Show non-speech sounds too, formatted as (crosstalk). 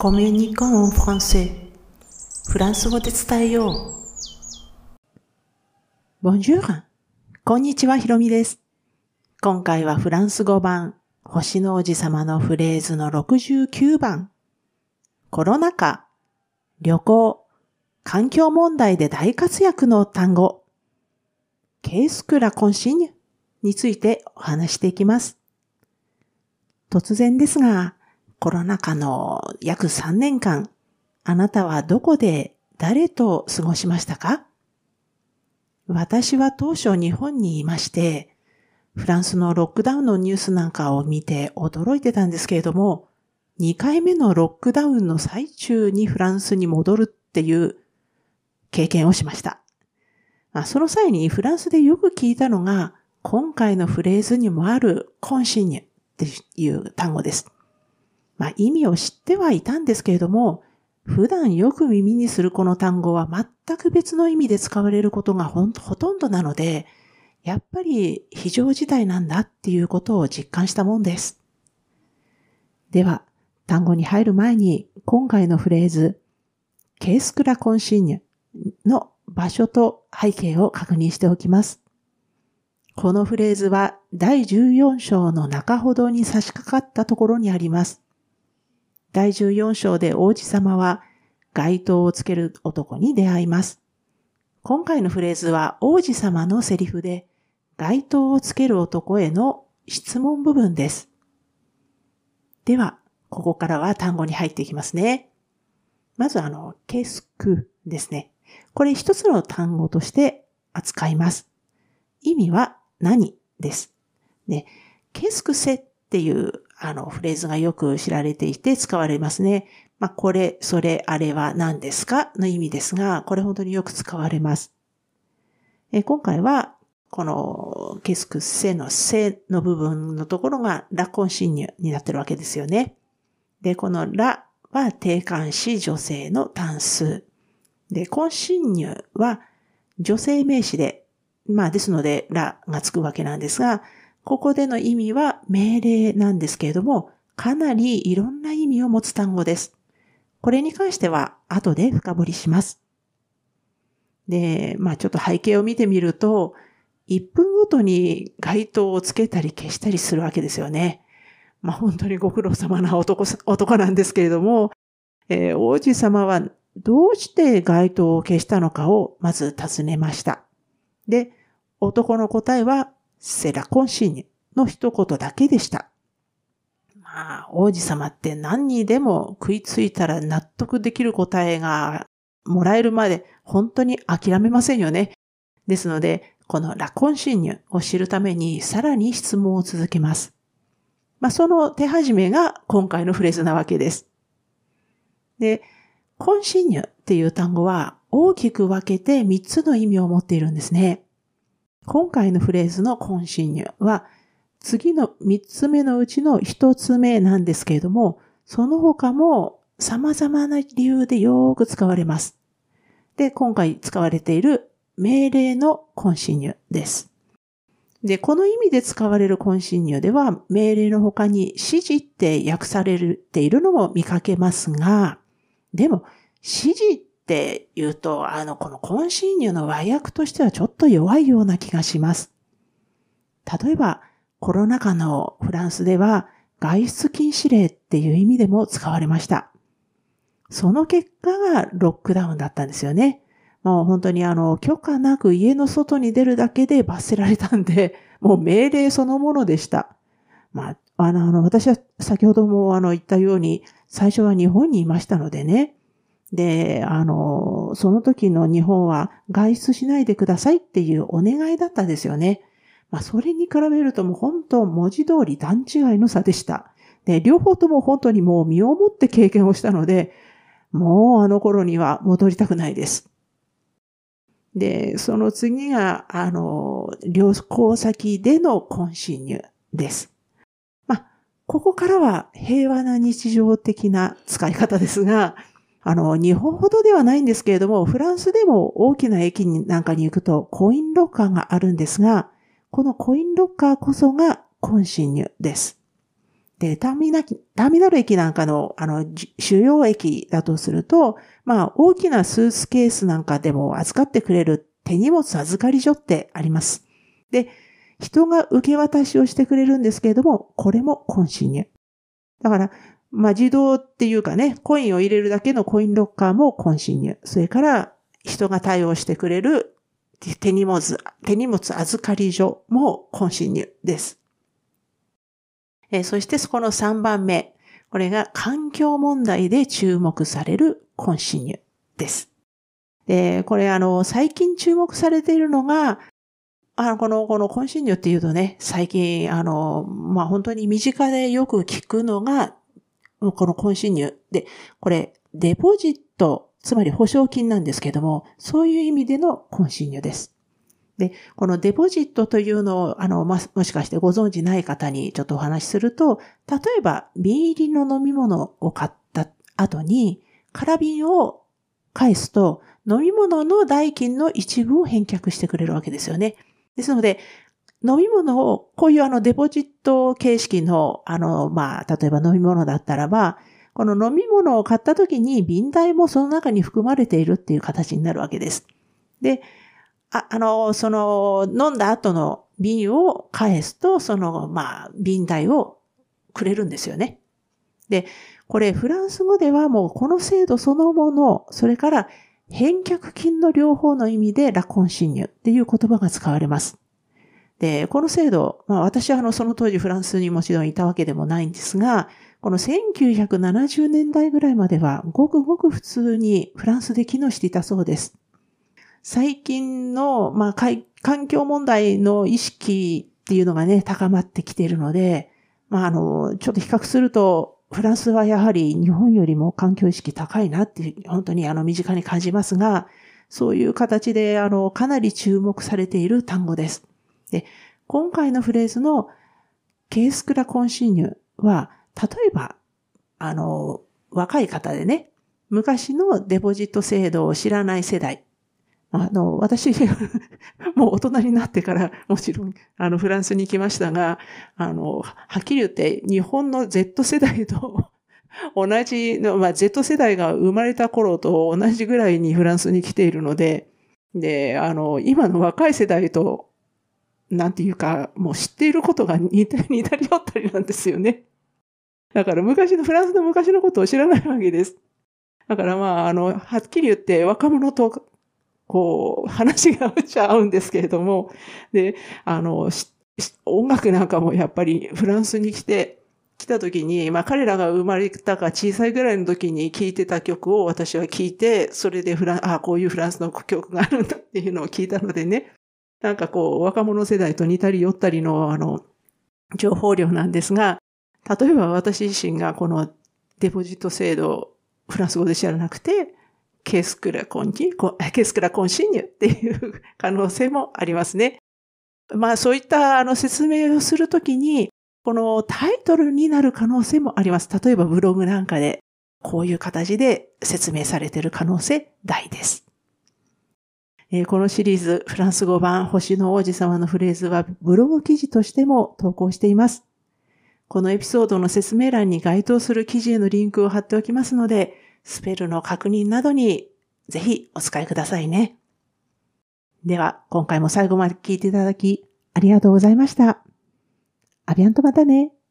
コミュニコンフランセフランス語で伝えよう。ボンジュール。こんにちは、ひろみです。今回はフランス語版、星の王子様のフレーズの69番。コロナ禍、旅行、環境問題で大活躍の単語。ケースクラコンシニュについてお話していきます。突然ですが、コロナ禍の約3年間、あなたはどこで誰と過ごしましたか？私は当初日本にいまして、フランスのロックダウンのニュースなんかを見て驚いてたんですけれども、2回目のロックダウンの最中にフランスに戻るっていう経験をしました。まあ、その際にフランスでよく聞いたのが、今回のフレーズにもあるコンシニュっていう単語です。まあ、意味を知ってはいたんですけれども、普段よく耳にするこの単語は全く別の意味で使われることがほとんどなので、やっぱり非常事態なんだっていうことを実感したもんです。では、単語に入る前に今回のフレーズ、ケースクラコンシーニュの場所と背景を確認しておきます。このフレーズは第14章の中ほどに差し掛かったところにあります。第14章で王子様は街灯をつける男に出会います。今回のフレーズは王子様のセリフで街灯をつける男への質問部分です。では、ここからは単語に入っていきますね。まずあの、ケスクですね。これ一つの単語として扱います。意味は何です。ね、ケスクセっていうあのフレーズがよく知られていて使われますね。まあ、これ、それ、あれは何ですか？の意味ですが、これ本当によく使われます。え今回は、このケスクセのセの部分のところがラコンシニュになってるわけですよね。で、このラは定冠詞女性の単数。で、コンシニュは女性名詞でまあですので、らがつくわけなんですが、ここでの意味は命令なんですけれども、かなりいろんな意味を持つ単語です。これに関しては後で深掘りします。で、まあちょっと背景を見てみると、1分ごとに街灯をつけたり消したりするわけですよね。まあ本当にご苦労様な男男なんですけれども、えー、王子様はどうして街灯を消したのかをまず尋ねました。で、男の答えは、セラコンシーニの一言だけでした。まあ、王子様って何にでも食いついたら納得できる答えがもらえるまで本当に諦めませんよね。ですので、このラコンシーニュを知るためにさらに質問を続けます。まあ、その手始めが今回のフレーズなわけです。で、コンシーニュっていう単語は大きく分けて3つの意味を持っているんですね。今回のフレーズのコンシニュは、次の3つ目のうちの1つ目なんですけれども、その他も様々な理由でよく使われます。で、今回使われている命令のコンシニュです。で、この意味で使われるコンシニュでは、命令の他に指示って訳されているのも見かけますが、でも、指示っって言うと、あの、このコンシーニュの和訳としてはちょっと弱いような気がします。例えば、コロナ禍のフランスでは外出禁止令っていう意味でも使われました。その結果がロックダウンだったんですよね。もう本当にあの、許可なく家の外に出るだけで罰せられたんで、(laughs) もう命令そのものでした。まあ、あの私は先ほどもあの言ったように、最初は日本にいましたのでね、で、あの、その時の日本は外出しないでくださいっていうお願いだったですよね。まあ、それに比べるともう本当文字通り段違いの差でした。で、両方とも本当にもう身をもって経験をしたので、もうあの頃には戻りたくないです。で、その次が、あの、旅行先でのコンシニュです。まあ、ここからは平和な日常的な使い方ですが、あの、日本ほどではないんですけれども、フランスでも大きな駅になんかに行くとコインロッカーがあるんですが、このコインロッカーこそがコンシニュです。で、ターミナターミナル駅なんかの、あの、主要駅だとすると、まあ、大きなスーツケースなんかでも預かってくれる手荷物預かり所ってあります。で、人が受け渡しをしてくれるんですけれども、これもコンシニュ。だから、まあ、自動っていうかね、コインを入れるだけのコインロッカーもコンシニュ。それから、人が対応してくれる手荷物、手荷物預かり所もコンシニュです。えー、そしてそこの3番目。これが環境問題で注目されるコンシニュです。で、これあの、最近注目されているのが、あの、この、このコンシニュっていうとね、最近、あの、まあ、本当に身近でよく聞くのが、このコンシニュで、これ、デポジット、つまり保証金なんですけども、そういう意味でのコンシニュです。で、このデポジットというのを、あの、まもしかしてご存知ない方にちょっとお話しすると、例えば、瓶入りの飲み物を買った後に、空瓶を返すと、飲み物の代金の一部を返却してくれるわけですよね。ですので、飲み物を、こういうあのデポジット形式の、あの、まあ、例えば飲み物だったらば、この飲み物を買った時に瓶代もその中に含まれているっていう形になるわけです。で、ああの、その、飲んだ後の瓶を返すと、その、まあ、瓶代をくれるんですよね。で、これ、フランス語ではもうこの制度そのもの、それから返却金の両方の意味でラコン侵入っていう言葉が使われます。で、この制度、まあ私はあのその当時フランスにもちろんいたわけでもないんですが、この1970年代ぐらいまではごくごく普通にフランスで機能していたそうです。最近の、まあ、環境問題の意識っていうのがね、高まってきているので、まあ、あの、ちょっと比較すると、フランスはやはり日本よりも環境意識高いなって、本当にあの身近に感じますが、そういう形で、あの、かなり注目されている単語です。で、今回のフレーズのケースクラコンシーニュは、例えば、あの、若い方でね、昔のデポジット制度を知らない世代、あの、私、(laughs) もう大人になってから、もちろん、あの、フランスに来ましたが、あの、はっきり言って、日本の Z 世代と (laughs) 同じの、まあ、Z 世代が生まれた頃と同じぐらいにフランスに来ているので、で、あの、今の若い世代と、なんていうか、もう知っていることが似たり似たり寄ったりなんですよね。だから昔の、フランスの昔のことを知らないわけです。だからまあ、あの、はっきり言って若者とこう、話がうちゃ合うんですけれども、で、あの、音楽なんかもやっぱりフランスに来て、来た時に、まあ彼らが生まれたか小さいぐらいの時に聴いてた曲を私は聴いて、それでフラン、ああこういうフランスの曲があるんだっていうのを聞いたのでね、なんかこう、若者世代と似たり寄ったりの、あの、情報量なんですが、例えば私自身がこのデポジット制度フランス語で知らなくて、ケースクラコンニ、(laughs) ケースクラコンシニュっていう可能性もありますね。まあそういったあの説明をするときに、このタイトルになる可能性もあります。例えばブログなんかでこういう形で説明されている可能性大です。えー、このシリーズ、フランス語版星の王子様のフレーズはブログ記事としても投稿しています。このエピソードの説明欄に該当する記事へのリンクを貼っておきますので、スペルの確認などにぜひお使いくださいね。では、今回も最後まで聞いていただきありがとうございました。アビアンとまたね。